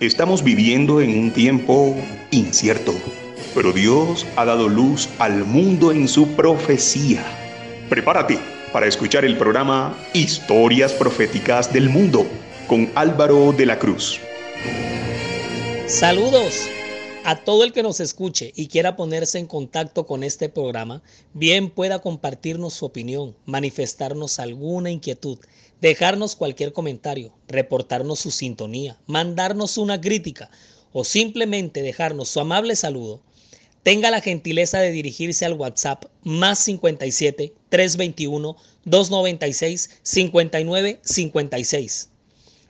Estamos viviendo en un tiempo incierto, pero Dios ha dado luz al mundo en su profecía. Prepárate para escuchar el programa Historias Proféticas del Mundo con Álvaro de la Cruz. Saludos a todo el que nos escuche y quiera ponerse en contacto con este programa, bien pueda compartirnos su opinión, manifestarnos alguna inquietud dejarnos cualquier comentario, reportarnos su sintonía, mandarnos una crítica o simplemente dejarnos su amable saludo, tenga la gentileza de dirigirse al WhatsApp más 57 321 296 59 56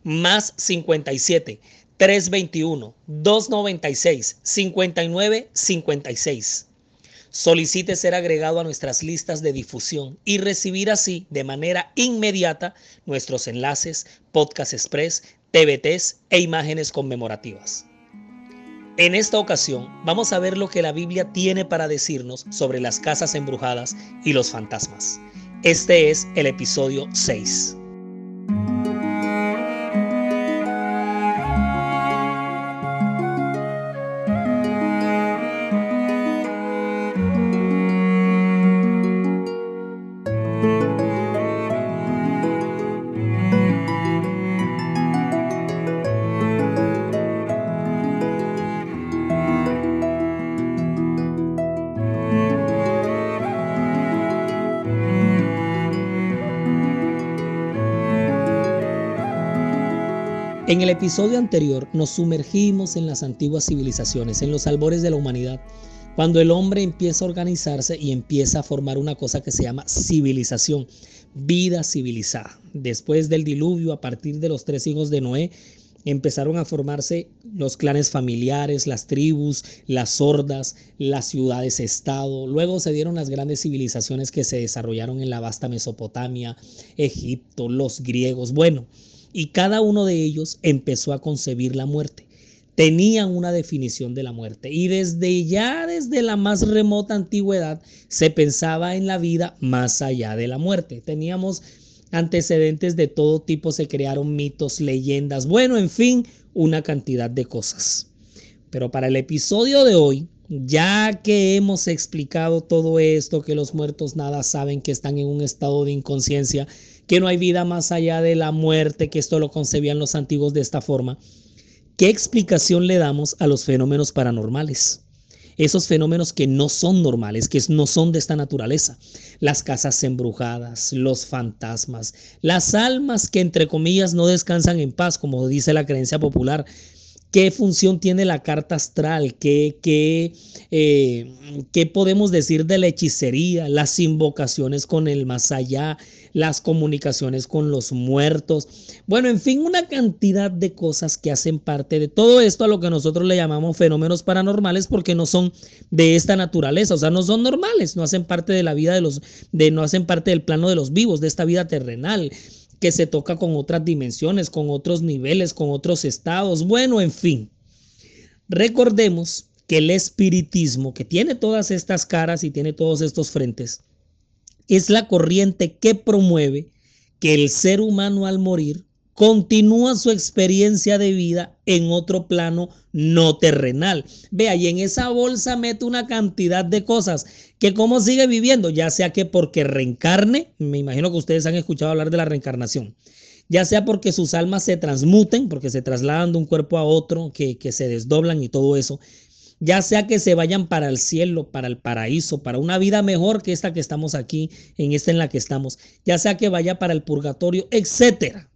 más 57 321 296 59 56 solicite ser agregado a nuestras listas de difusión y recibir así de manera inmediata nuestros enlaces, podcast express, TBTs e imágenes conmemorativas. En esta ocasión vamos a ver lo que la Biblia tiene para decirnos sobre las casas embrujadas y los fantasmas. Este es el episodio 6. En el episodio anterior nos sumergimos en las antiguas civilizaciones, en los albores de la humanidad, cuando el hombre empieza a organizarse y empieza a formar una cosa que se llama civilización, vida civilizada. Después del diluvio, a partir de los tres hijos de Noé, empezaron a formarse los clanes familiares, las tribus, las hordas, las ciudades-estado. Luego se dieron las grandes civilizaciones que se desarrollaron en la vasta Mesopotamia, Egipto, los griegos. Bueno, y cada uno de ellos empezó a concebir la muerte. Tenían una definición de la muerte y desde ya, desde la más remota antigüedad, se pensaba en la vida más allá de la muerte. Teníamos antecedentes de todo tipo, se crearon mitos, leyendas, bueno, en fin, una cantidad de cosas. Pero para el episodio de hoy, ya que hemos explicado todo esto, que los muertos nada saben, que están en un estado de inconsciencia, que no hay vida más allá de la muerte, que esto lo concebían los antiguos de esta forma, ¿qué explicación le damos a los fenómenos paranormales? Esos fenómenos que no son normales, que no son de esta naturaleza. Las casas embrujadas, los fantasmas, las almas que entre comillas no descansan en paz, como dice la creencia popular, qué función tiene la carta astral, qué, qué, eh, qué podemos decir de la hechicería, las invocaciones con el más allá, las comunicaciones con los muertos. Bueno, en fin, una cantidad de cosas que hacen parte de todo esto a lo que nosotros le llamamos fenómenos paranormales porque no son de esta naturaleza, o sea, no son normales, no hacen parte de la vida de los, de, no hacen parte del plano de los vivos, de esta vida terrenal que se toca con otras dimensiones, con otros niveles, con otros estados. Bueno, en fin, recordemos que el espiritismo, que tiene todas estas caras y tiene todos estos frentes, es la corriente que promueve que el ser humano al morir continúa su experiencia de vida en otro plano no terrenal. Vea, y en esa bolsa mete una cantidad de cosas que cómo sigue viviendo, ya sea que porque reencarne, me imagino que ustedes han escuchado hablar de la reencarnación, ya sea porque sus almas se transmuten, porque se trasladan de un cuerpo a otro, que, que se desdoblan y todo eso, ya sea que se vayan para el cielo, para el paraíso, para una vida mejor que esta que estamos aquí, en esta en la que estamos, ya sea que vaya para el purgatorio, etcétera.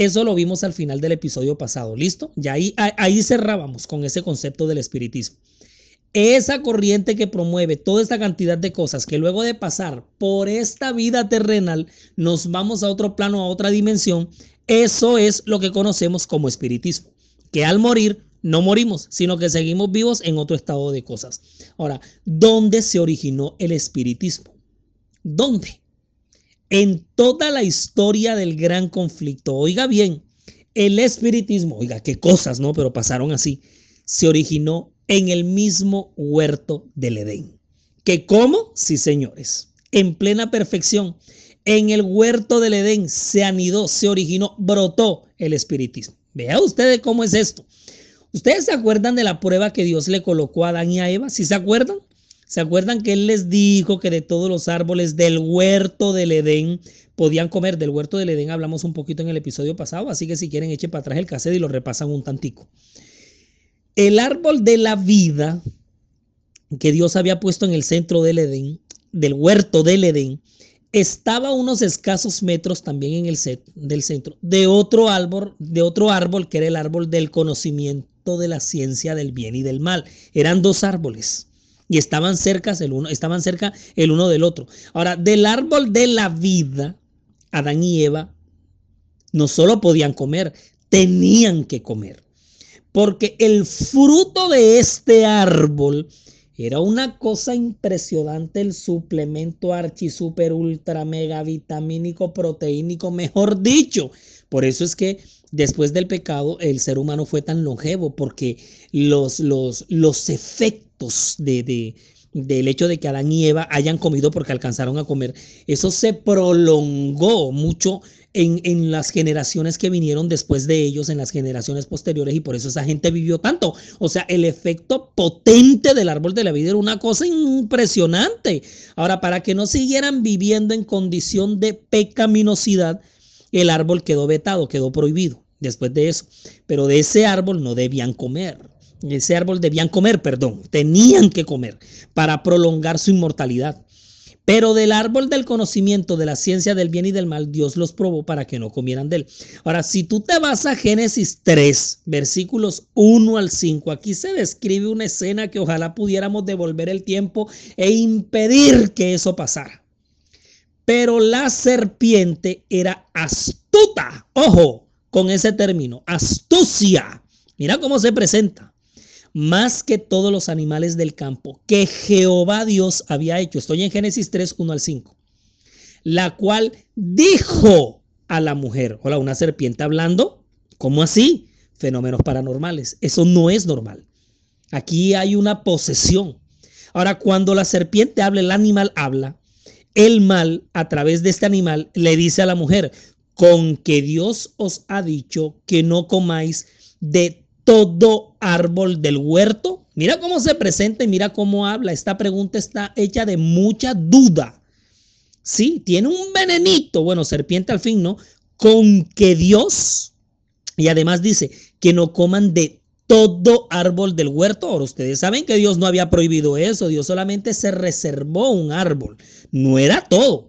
Eso lo vimos al final del episodio pasado, ¿listo? Y ahí, ahí cerrábamos con ese concepto del espiritismo. Esa corriente que promueve toda esta cantidad de cosas que luego de pasar por esta vida terrenal nos vamos a otro plano, a otra dimensión, eso es lo que conocemos como espiritismo. Que al morir no morimos, sino que seguimos vivos en otro estado de cosas. Ahora, ¿dónde se originó el espiritismo? ¿Dónde? En toda la historia del gran conflicto. Oiga bien, el espiritismo, oiga, qué cosas, ¿no? Pero pasaron así. Se originó en el mismo huerto del Edén. ¿Que cómo? Sí, señores. En plena perfección. En el huerto del Edén se anidó, se originó, brotó el espiritismo. Vea ustedes cómo es esto. ¿Ustedes se acuerdan de la prueba que Dios le colocó a Adán y a Eva? ¿Sí se acuerdan? ¿Se acuerdan que Él les dijo que de todos los árboles del huerto del Edén podían comer? Del huerto del Edén hablamos un poquito en el episodio pasado, así que si quieren echen para atrás el cassette y lo repasan un tantico. El árbol de la vida que Dios había puesto en el centro del Edén, del huerto del Edén, estaba a unos escasos metros también en el set del centro de otro árbol, de otro árbol que era el árbol del conocimiento de la ciencia del bien y del mal. Eran dos árboles y estaban cerca el uno, estaban cerca el uno del otro. Ahora, del árbol de la vida, Adán y Eva no solo podían comer, tenían que comer. Porque el fruto de este árbol era una cosa impresionante el suplemento archi, super, ultra, mega vitamínico, proteínico, mejor dicho. Por eso es que después del pecado el ser humano fue tan longevo, porque los, los, los efectos de, de, del hecho de que Adán y Eva hayan comido porque alcanzaron a comer, eso se prolongó mucho en, las generaciones que vinieron después de ellos, en las generaciones posteriores, y por eso esa gente vivió tanto. O sea, el efecto potente del árbol de la vida era una cosa impresionante. Ahora, para que no siguieran viviendo en condición de pecaminosidad, el árbol quedó vetado, quedó prohibido después de eso. Pero de ese árbol no debían comer. Ese árbol debían comer, perdón, tenían que comer para prolongar su inmortalidad. Pero del árbol del conocimiento de la ciencia del bien y del mal, Dios los probó para que no comieran de él. Ahora, si tú te vas a Génesis 3, versículos 1 al 5, aquí se describe una escena que ojalá pudiéramos devolver el tiempo e impedir que eso pasara. Pero la serpiente era astuta. Ojo con ese término, astucia. Mira cómo se presenta más que todos los animales del campo que Jehová Dios había hecho. Estoy en Génesis 3, 1 al 5. La cual dijo a la mujer, hola, una serpiente hablando, ¿cómo así? Fenómenos paranormales. Eso no es normal. Aquí hay una posesión. Ahora, cuando la serpiente habla, el animal habla, el mal a través de este animal le dice a la mujer, con que Dios os ha dicho que no comáis de todo árbol del huerto? Mira cómo se presenta y mira cómo habla. Esta pregunta está hecha de mucha duda. Sí, tiene un venenito, bueno, serpiente al fin, ¿no? Con que Dios, y además dice que no coman de todo árbol del huerto. Ahora ustedes saben que Dios no había prohibido eso, Dios solamente se reservó un árbol, no era todo.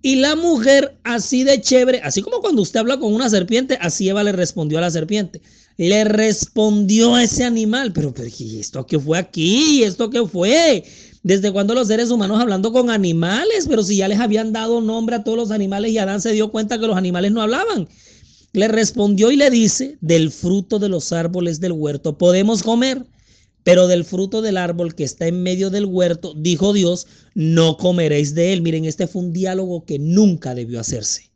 Y la mujer así de chévere, así como cuando usted habla con una serpiente, así Eva le respondió a la serpiente le respondió a ese animal, pero, pero ¿y esto qué fue aquí? ¿Y esto qué fue? ¿Desde cuando los seres humanos hablando con animales? Pero si ya les habían dado nombre a todos los animales y Adán se dio cuenta que los animales no hablaban. Le respondió y le dice, del fruto de los árboles del huerto podemos comer, pero del fruto del árbol que está en medio del huerto, dijo Dios, no comeréis de él. Miren, este fue un diálogo que nunca debió hacerse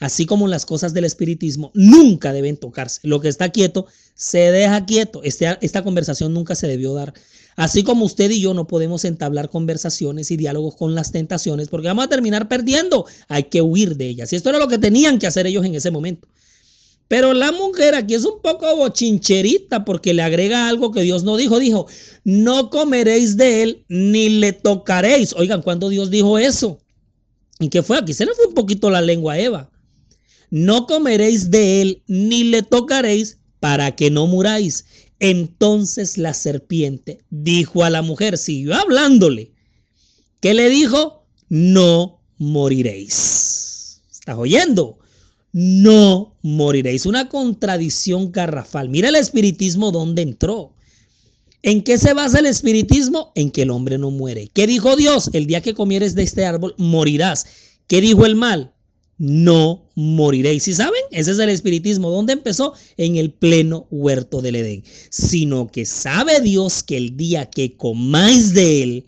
así como las cosas del espiritismo, nunca deben tocarse. Lo que está quieto, se deja quieto. Este, esta conversación nunca se debió dar. Así como usted y yo no podemos entablar conversaciones y diálogos con las tentaciones porque vamos a terminar perdiendo. Hay que huir de ellas. Y esto era lo que tenían que hacer ellos en ese momento. Pero la mujer aquí es un poco bochincherita porque le agrega algo que Dios no dijo. Dijo, no comeréis de él ni le tocaréis. Oigan, ¿cuándo Dios dijo eso? ¿Y qué fue? Aquí se le fue un poquito la lengua a Eva no comeréis de él ni le tocaréis para que no muráis. Entonces la serpiente dijo a la mujer, siguió hablándole. ¿Qué le dijo? No moriréis. ¿Estás oyendo? No moriréis. Una contradicción garrafal. Mira el espiritismo donde entró. ¿En qué se basa el espiritismo? En que el hombre no muere. ¿Qué dijo Dios? El día que comieres de este árbol morirás. ¿Qué dijo el mal? No moriréis. ¿Y saben? Ese es el espiritismo. ¿Dónde empezó? En el pleno huerto del Edén. Sino que sabe Dios que el día que comáis de él,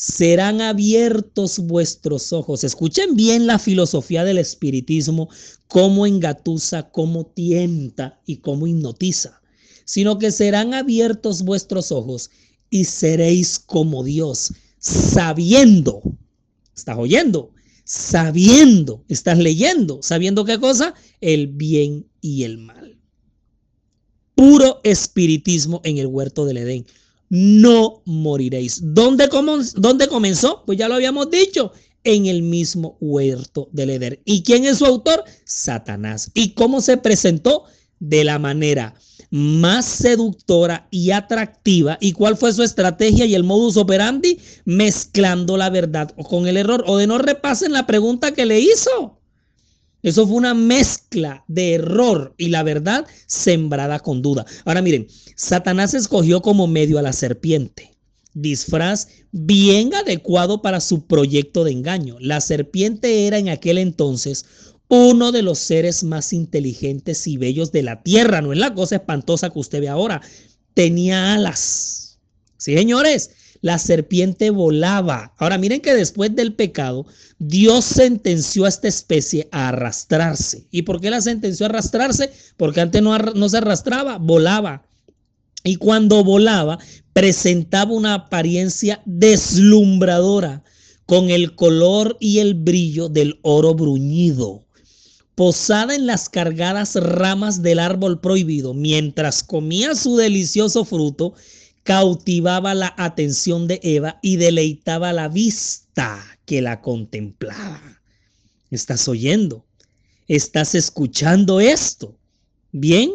serán abiertos vuestros ojos. Escuchen bien la filosofía del espiritismo, cómo engatusa, cómo tienta y cómo hipnotiza. Sino que serán abiertos vuestros ojos y seréis como Dios, sabiendo. ¿Estás oyendo? Sabiendo, estás leyendo, sabiendo qué cosa, el bien y el mal. puro espiritismo en el huerto del Edén. No moriréis. ¿Dónde, ¿Dónde comenzó? Pues ya lo habíamos dicho, en el mismo huerto del Edén. ¿Y quién es su autor? Satanás. ¿Y cómo se presentó? De la manera más seductora y atractiva. ¿Y cuál fue su estrategia y el modus operandi? Mezclando la verdad con el error. O de no repasen la pregunta que le hizo. Eso fue una mezcla de error y la verdad sembrada con duda. Ahora miren, Satanás escogió como medio a la serpiente, disfraz bien adecuado para su proyecto de engaño. La serpiente era en aquel entonces uno de los seres más inteligentes y bellos de la tierra. No es la cosa espantosa que usted ve ahora. Tenía alas. Sí, señores, la serpiente volaba. Ahora miren que después del pecado, Dios sentenció a esta especie a arrastrarse. ¿Y por qué la sentenció a arrastrarse? Porque antes no, no se arrastraba, volaba. Y cuando volaba, presentaba una apariencia deslumbradora con el color y el brillo del oro bruñido. Posada en las cargadas ramas del árbol prohibido, mientras comía su delicioso fruto, cautivaba la atención de Eva y deleitaba la vista que la contemplaba. ¿Estás oyendo? ¿Estás escuchando esto? Bien.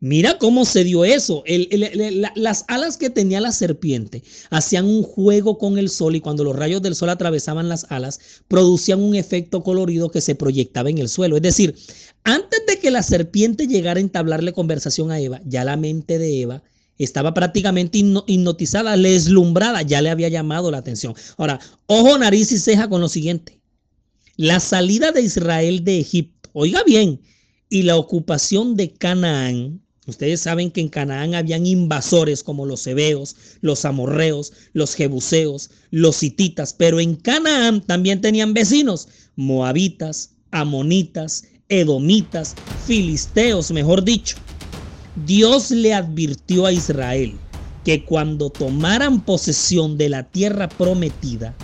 Mira cómo se dio eso. las alas que tenía la serpiente hacían un juego con el sol y cuando los rayos del sol atravesaban las alas, producían un efecto colorido que se proyectaba en el suelo. Es decir, antes de que la serpiente llegara a entablarle conversación a Eva, ya la mente de Eva estaba prácticamente hipnotizada, deslumbrada, ya le había llamado la atención. Ahora, ojo, nariz y ceja con lo siguiente. La salida de Israel de Egipto, oiga bien, y la ocupación de Canaán, ustedes saben que en Canaán habían invasores como los hebeos, los amorreos, los jebuseos, los hititas, pero en Canaán también tenían vecinos, moabitas, amonitas, edomitas, filisteos, mejor dicho. Dios le advirtió a Israel que cuando tomaran posesión de la tierra prometida,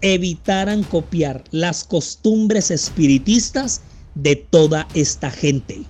evitaran copiar las costumbres espiritistas de toda esta gente.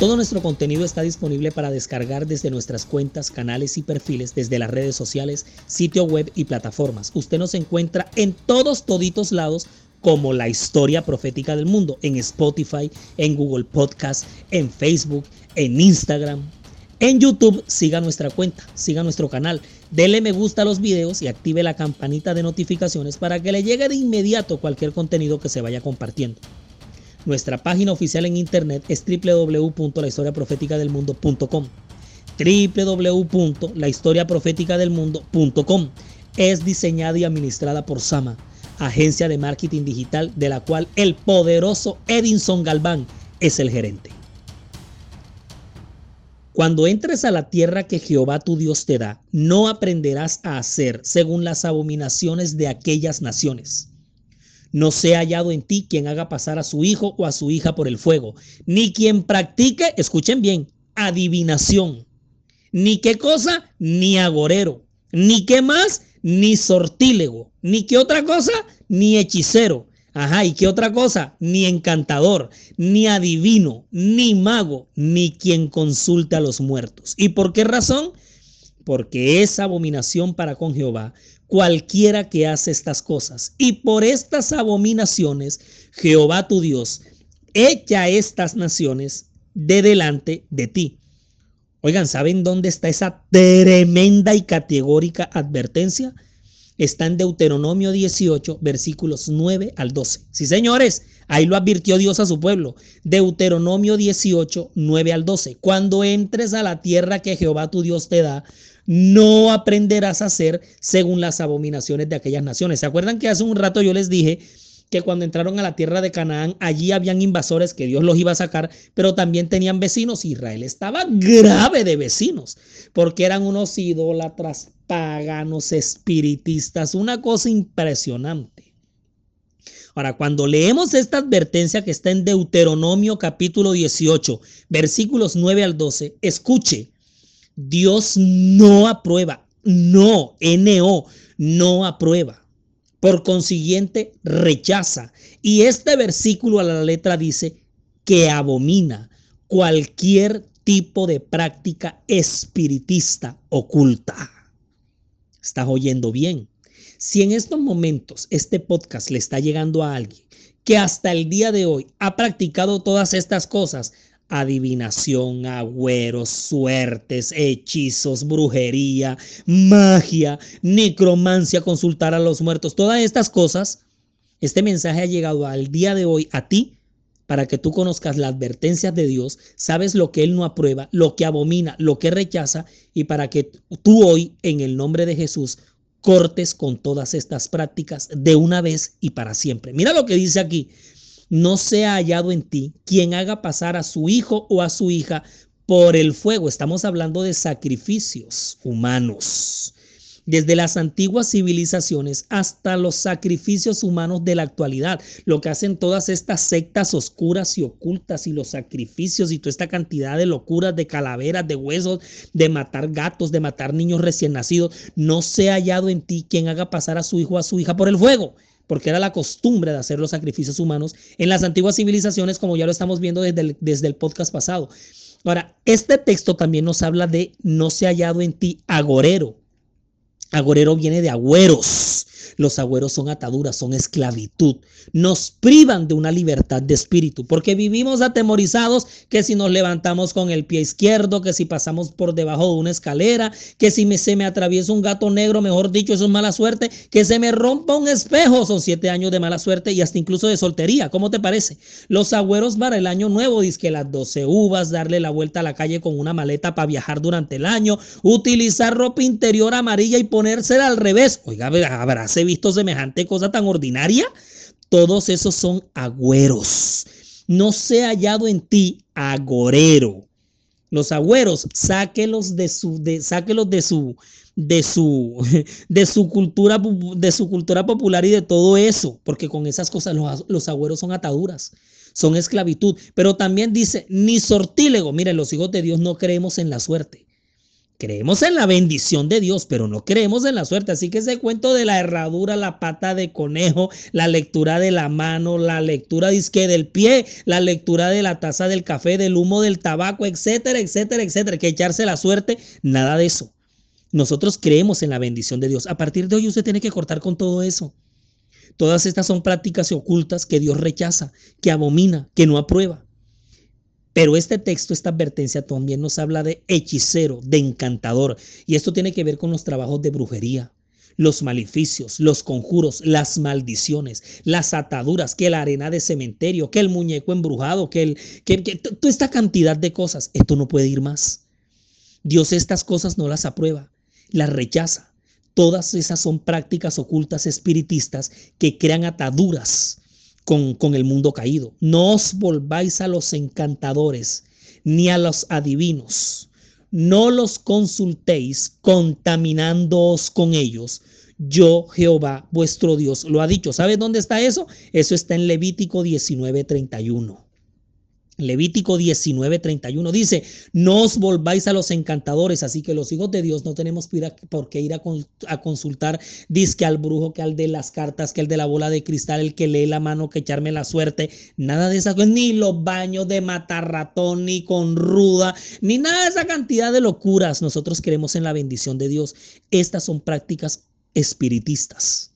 Todo nuestro contenido está disponible para descargar desde nuestras cuentas, canales y perfiles, desde las redes sociales, sitio web y plataformas. Usted nos encuentra en todos, toditos lados como la historia profética del mundo, en Spotify, en Google Podcast, en Facebook, en Instagram. En YouTube, siga nuestra cuenta, siga nuestro canal, dele me gusta a los videos y active la campanita de notificaciones para que le llegue de inmediato cualquier contenido que se vaya compartiendo. Nuestra página oficial en internet es www.lahistoriaprofeticadelmundo.com. www.lahistoriaprofeticadelmundo.com. Es diseñada y administrada por Sama, agencia de marketing digital de la cual el poderoso Edinson Galván es el gerente. Cuando entres a la tierra que Jehová tu Dios te da, no aprenderás a hacer según las abominaciones de aquellas naciones no sea hallado en ti quien haga pasar a su hijo o a su hija por el fuego, ni quien practique, escuchen bien, adivinación, ni qué cosa, ni agorero, ni qué más, ni sortílego, ni qué otra cosa, ni hechicero. Ajá, ¿y qué otra cosa? Ni encantador, ni adivino, ni mago, ni quien consulte a los muertos. ¿Y por qué razón? Porque es abominación para con Jehová cualquiera que hace estas cosas. Y por estas abominaciones, Jehová tu Dios echa estas naciones de delante de ti. Oigan, ¿saben dónde está esa tremenda y categórica advertencia? Está en Deuteronomio 18, versículos 9 al 12. Sí, señores, ahí lo advirtió Dios a su pueblo. Deuteronomio 18, 9 al 12. Cuando entres a la tierra que Jehová tu Dios te da, no aprenderás a hacer según las abominaciones de aquellas naciones. ¿Se acuerdan que hace un rato yo les dije que cuando entraron a la tierra de Canaán, allí habían invasores que Dios los iba a sacar, pero también tenían vecinos. Israel estaba grave de vecinos, porque eran unos idólatras, paganos, espiritistas, una cosa impresionante. Ahora, cuando leemos esta advertencia que está en Deuteronomio capítulo 18, versículos 9 al 12, escuche, Dios no aprueba, no, NO, no aprueba. Por consiguiente, rechaza. Y este versículo a la letra dice que abomina cualquier tipo de práctica espiritista oculta. ¿Estás oyendo bien? Si en estos momentos este podcast le está llegando a alguien que hasta el día de hoy ha practicado todas estas cosas, adivinación, agüeros, suertes, hechizos, brujería, magia, necromancia, consultar a los muertos, todas estas cosas, este mensaje ha llegado al día de hoy a ti para que tú conozcas las advertencias de Dios, sabes lo que Él no aprueba, lo que abomina, lo que rechaza, y para que tú hoy, en el nombre de Jesús, cortes con todas estas prácticas de una vez y para siempre. Mira lo que dice aquí, no sea hallado en ti quien haga pasar a su hijo o a su hija por el fuego. Estamos hablando de sacrificios humanos. Desde las antiguas civilizaciones hasta los sacrificios humanos de la actualidad, lo que hacen todas estas sectas oscuras y ocultas y los sacrificios y toda esta cantidad de locuras, de calaveras, de huesos, de matar gatos, de matar niños recién nacidos, no sea hallado en ti quien haga pasar a su hijo o a su hija por el fuego porque era la costumbre de hacer los sacrificios humanos en las antiguas civilizaciones, como ya lo estamos viendo desde el, desde el podcast pasado. Ahora, este texto también nos habla de no se ha hallado en ti agorero. Agorero viene de agüeros. Los agüeros son ataduras, son esclavitud. Nos privan de una libertad de espíritu, porque vivimos atemorizados que si nos levantamos con el pie izquierdo, que si pasamos por debajo de una escalera, que si me, se me atraviesa un gato negro, mejor dicho, eso es mala suerte, que se me rompa un espejo, son siete años de mala suerte y hasta incluso de soltería. ¿Cómo te parece? Los agüeros para el año nuevo, dice que las 12 uvas, darle la vuelta a la calle con una maleta para viajar durante el año, utilizar ropa interior amarilla y ponérsela al revés. Oiga, habráse visto semejante cosa tan ordinaria? Todos esos son agüeros. No se ha hallado en ti agorero. Los agüeros, sáquelos de su, de, sáquelos de su, de su, de su cultura, de su cultura popular y de todo eso, porque con esas cosas los, los agüeros son ataduras, son esclavitud. Pero también dice, ni sortílego. Miren, los hijos de Dios no creemos en la suerte. Creemos en la bendición de Dios, pero no creemos en la suerte. Así que ese cuento de la herradura, la pata de conejo, la lectura de la mano, la lectura disque del pie, la lectura de la taza del café, del humo del tabaco, etcétera, etcétera, etcétera, que echarse la suerte, nada de eso. Nosotros creemos en la bendición de Dios. A partir de hoy usted tiene que cortar con todo eso. Todas estas son prácticas ocultas que Dios rechaza, que abomina, que no aprueba. Pero este texto, esta advertencia también nos habla de hechicero, de encantador. Y esto tiene que ver con los trabajos de brujería, los maleficios, los conjuros, las maldiciones, las ataduras, que la arena de cementerio, que el muñeco embrujado, que, el, que, toda esta cantidad de cosas. Esto no puede ir más. Dios estas cosas no las aprueba, las rechaza. Todas esas son prácticas ocultas espiritistas que crean ataduras con, el mundo caído. No os volváis a los encantadores ni a los adivinos. No los consultéis contaminándoos con ellos. Yo, Jehová, vuestro Dios, lo ha dicho. ¿Sabes dónde está eso? Eso está en Levítico 19:31. Levítico 19:31 dice, no os volváis a los encantadores, así que los hijos de Dios no tenemos por qué ir a, consultar, disque al brujo, que al de las cartas, que al de la bola de cristal, el que lee la mano, que echarme la suerte, nada de esas cosas, ni los baños de matar ratón, ni con ruda, ni nada de esa cantidad de locuras. Nosotros creemos en la bendición de Dios. Estas son prácticas espiritistas,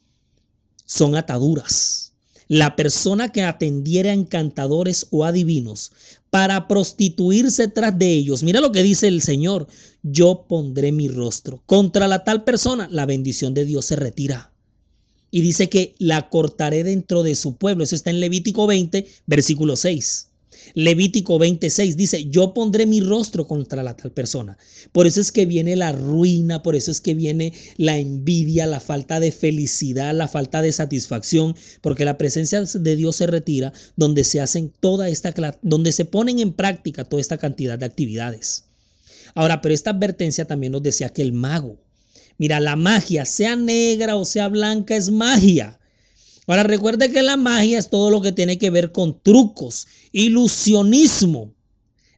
son ataduras la persona que atendiera a encantadores o adivinos para prostituirse tras de ellos. Mira lo que dice el Señor, yo pondré mi rostro. Contra la tal persona, la bendición de Dios se retira. Y dice que la cortaré dentro de su pueblo. Eso está en Levítico 20, versículo 6. Levítico 26 dice, yo pondré mi rostro contra la tal persona. Por eso es que viene la ruina, por eso es que viene la envidia, la falta de felicidad, la falta de satisfacción, porque la presencia de Dios se retira donde se hacen toda esta, donde se ponen en práctica toda esta cantidad de actividades. Ahora, pero esta advertencia también nos decía que el mago, mira, la magia, sea negra o sea blanca, es magia. Ahora recuerde que la magia es todo lo que tiene que ver con trucos, ilusionismo.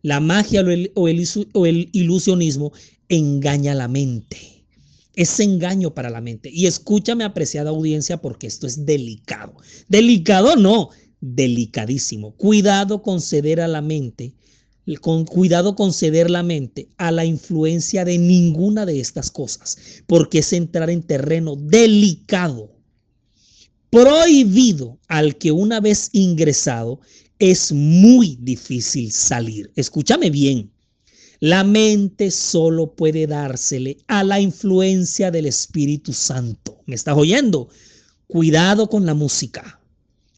La magia o el, ilusionismo engaña la mente. Es engaño para la mente. Y escúchame, apreciada audiencia, porque esto es delicado. Delicado no, delicadísimo. Cuidado con ceder a la mente, con cuidado con ceder la mente a la influencia de ninguna de estas cosas, porque es entrar en terreno delicado prohibido al que una vez ingresado es muy difícil salir. Escúchame bien. La mente solo puede dársele a la influencia del Espíritu Santo. ¿Me estás oyendo? Cuidado con la música,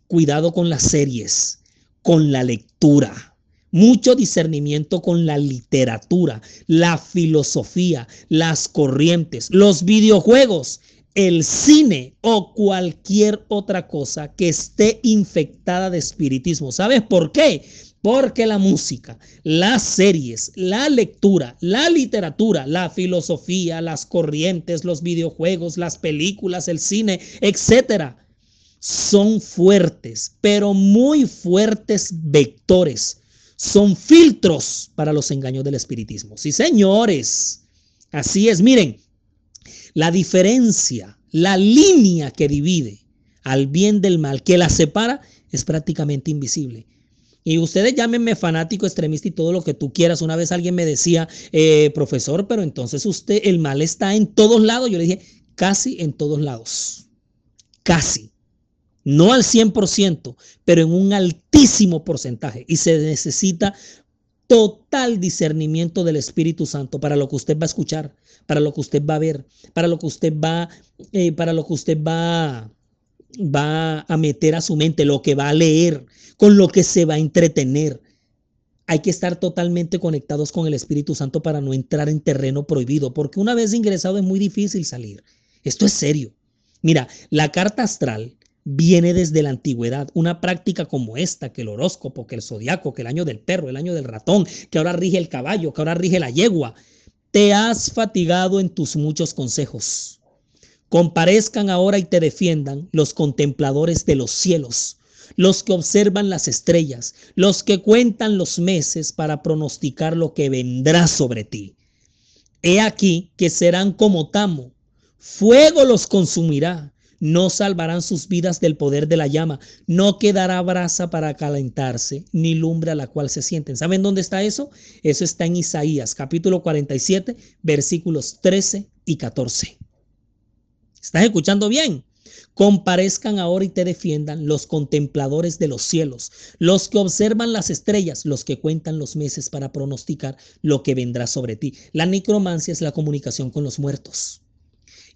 cuidado con las series, con la lectura, mucho discernimiento con la literatura, la filosofía, las corrientes, los videojuegos el cine o cualquier otra cosa que esté infectada de espiritismo. ¿Sabes por qué? Porque la música, las series, la lectura, la literatura, la filosofía, las corrientes, los videojuegos, las películas, el cine, etcétera, son fuertes, pero muy fuertes vectores. Son filtros para los engaños del espiritismo. Sí, señores. Así es. Miren, la diferencia, la línea que divide al bien del mal, que la separa, es prácticamente invisible. Y ustedes llámenme fanático, extremista y todo lo que tú quieras. Una vez alguien me decía, eh, profesor, pero entonces usted, el mal está en todos lados. Yo le dije, casi en todos lados. Casi. No al 100%, pero en un altísimo porcentaje. Y se necesita total discernimiento del Espíritu Santo para lo que usted va a escuchar, para lo que usted va a ver, para lo que usted va, eh, para lo que usted va, va a meter a su mente, lo que va a leer, con lo que se va a entretener. Hay que estar totalmente conectados con el Espíritu Santo para no entrar en terreno prohibido, porque una vez ingresado es muy difícil salir. Esto es serio. Mira, la carta astral viene desde la antigüedad. Una práctica como esta, que el horóscopo, que el zodiaco, que el año del perro, el año del ratón, que ahora rige el caballo, que ahora rige la yegua. Te has fatigado en tus muchos consejos. Comparezcan ahora y te defiendan los contempladores de los cielos, los que observan las estrellas, los que cuentan los meses para pronosticar lo que vendrá sobre ti. He aquí que serán como tamo, fuego los consumirá no salvarán sus vidas del poder de la llama, no quedará brasa para calentarse, ni lumbre a la cual se sienten. ¿Saben dónde está eso? Eso está en Isaías, capítulo 47, versículos 13 y 14. ¿Estás escuchando bien? Comparezcan ahora y te defiendan los contempladores de los cielos, los que observan las estrellas, los que cuentan los meses para pronosticar lo que vendrá sobre ti. La necromancia es la comunicación con los muertos.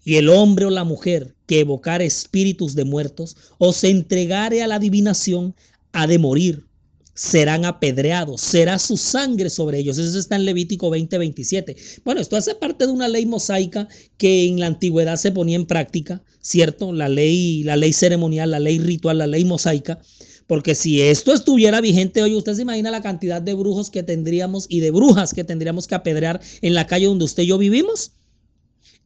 Y el hombre o la mujer que evocar espíritus de muertos o se entregare a la adivinación ha de morir. Serán apedreados, será su sangre sobre ellos. Eso está en Levítico 20, 27. Bueno, esto hace parte de una ley mosaica que en la antigüedad se ponía en práctica, ¿cierto? La ley, la ley ceremonial, la ley ritual, la ley mosaica. Porque si esto estuviera vigente hoy, usted se imagina la cantidad de brujos que tendríamos y de brujas que tendríamos que apedrear en la calle donde usted y yo vivimos.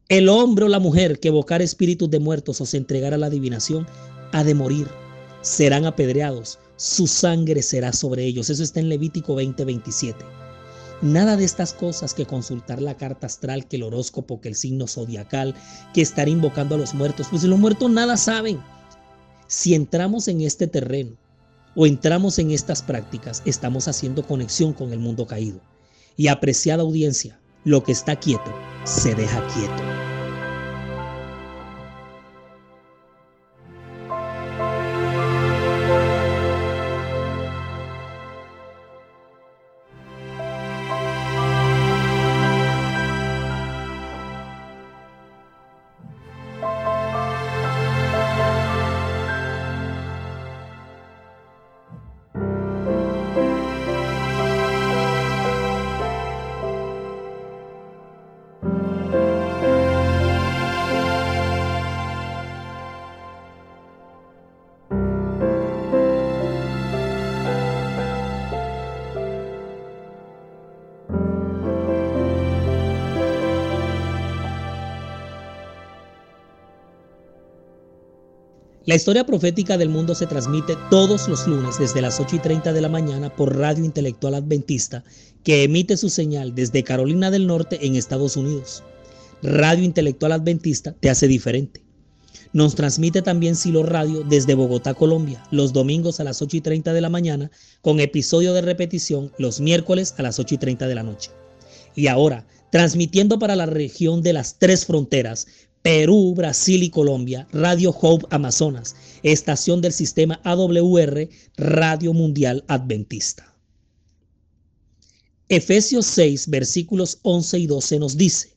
El hombre o la mujer que evocar espíritus de muertos o se entregara a la adivinación ha de morir. Serán apedreados. Su sangre será sobre ellos. Eso está en Levítico 20:27. Nada de estas cosas que consultar la carta astral, que el horóscopo, que el signo zodiacal, que estar invocando a los muertos. Pues los muertos nada saben. Si entramos en este terreno o entramos en estas prácticas, estamos haciendo conexión con el mundo caído. Y apreciada audiencia, lo que está quieto se deja quieto. La historia profética del mundo se transmite todos los lunes desde las 8 y 30 de la mañana por Radio Intelectual Adventista, que emite su señal desde Carolina del Norte en Estados Unidos. Radio Intelectual Adventista te hace diferente. Nos transmite también Silo Radio desde Bogotá, Colombia, los domingos a las 8 y 30 de la mañana, con episodio de repetición los miércoles a las 8 y 30 de la noche. Y ahora, transmitiendo para la región de las tres fronteras, Perú, Brasil y Colombia, Radio Hope Amazonas, estación del sistema AWR, Radio Mundial Adventista. Efesios 6, versículos 11 y 12 nos dice,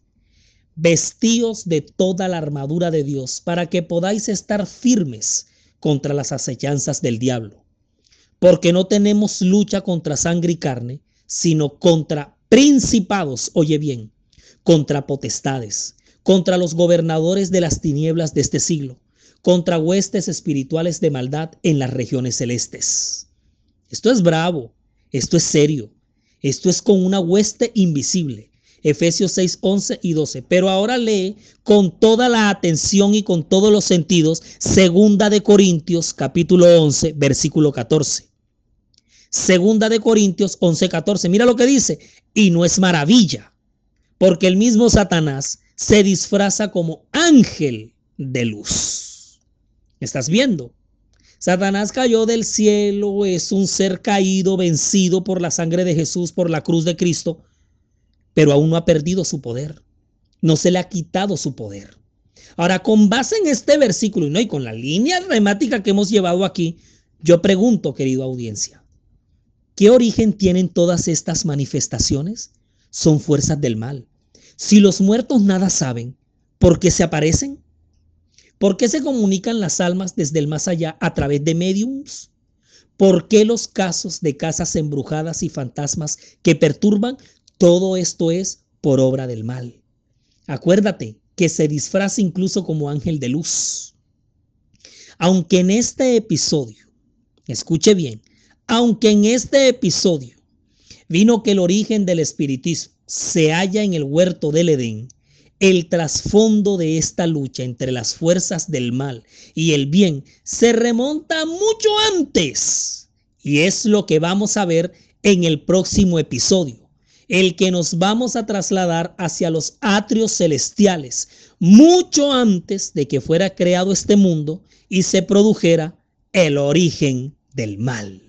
Vestíos de toda la armadura de Dios para que podáis estar firmes contra las acechanzas del diablo, porque no tenemos lucha contra sangre y carne, sino contra principados, oye bien, contra potestades contra los gobernadores de las tinieblas de este siglo, contra huestes espirituales de maldad en las regiones celestes. Esto es bravo, esto es serio, esto es con una hueste invisible. Efesios 6, 11 y 12. Pero ahora lee con toda la atención y con todos los sentidos, segunda de Corintios capítulo 11, versículo 14. Segunda de Corintios 11, 14. Mira lo que dice. Y no es maravilla, porque el mismo Satanás se disfraza como ángel de luz. ¿Estás viendo? Satanás cayó del cielo, es un ser caído, vencido por la sangre de Jesús, por la cruz de Cristo, pero aún no ha perdido su poder. No se le ha quitado su poder. Ahora, con base en este versículo y, no, y con la línea remática que hemos llevado aquí, yo pregunto, querido audiencia, ¿qué origen tienen todas estas manifestaciones? Son fuerzas del mal. Si los muertos nada saben, ¿por qué se aparecen? ¿Por qué se comunican las almas desde el más allá a través de mediums? ¿Por qué los casos de casas embrujadas y fantasmas que perturban? Todo esto es por obra del mal. Acuérdate que se disfraza incluso como ángel de luz. Aunque en este episodio, escuche bien, aunque en este episodio vino que el origen del espiritismo se halla en el huerto del Edén, el trasfondo de esta lucha entre las fuerzas del mal y el bien se remonta mucho antes. Y es lo que vamos a ver en el próximo episodio, el que nos vamos a trasladar hacia los atrios celestiales, mucho antes de que fuera creado este mundo y se produjera el origen del mal.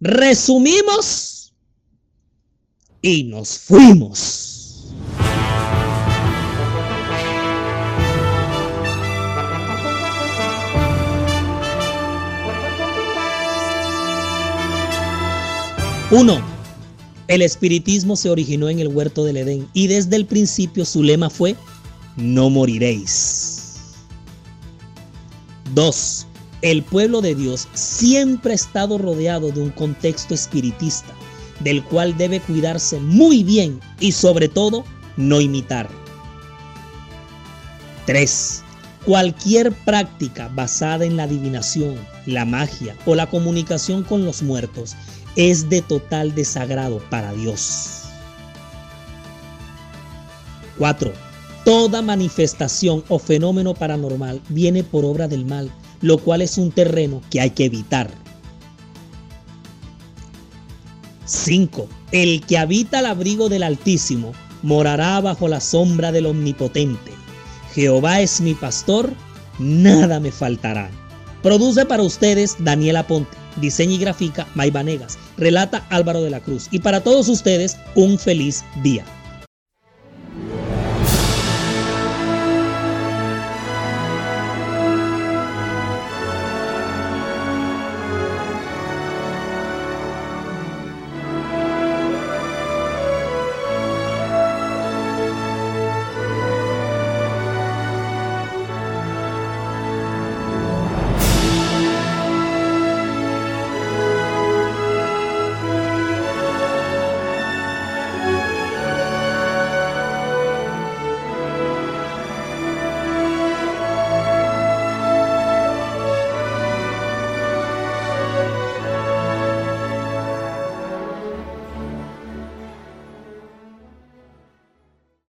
Resumimos y nos fuimos. Uno, el espiritismo se originó en el huerto del Edén y desde el principio su lema fue, no moriréis. Dos, el pueblo de Dios siempre ha estado rodeado de un contexto espiritista del cual debe cuidarse muy bien y sobre todo no imitar. 3. Cualquier práctica basada en la adivinación, la magia o la comunicación con los muertos es de total desagrado para Dios. 4. Toda manifestación o fenómeno paranormal viene por obra del mal, lo cual es un terreno que hay que evitar. 5. El que habita al abrigo del Altísimo morará bajo la sombra del Omnipotente. Jehová es mi pastor, nada me faltará. Produce para ustedes Daniela Ponte, diseña y gráfica May Vanegas, relata Álvaro de la Cruz y para todos ustedes un feliz día.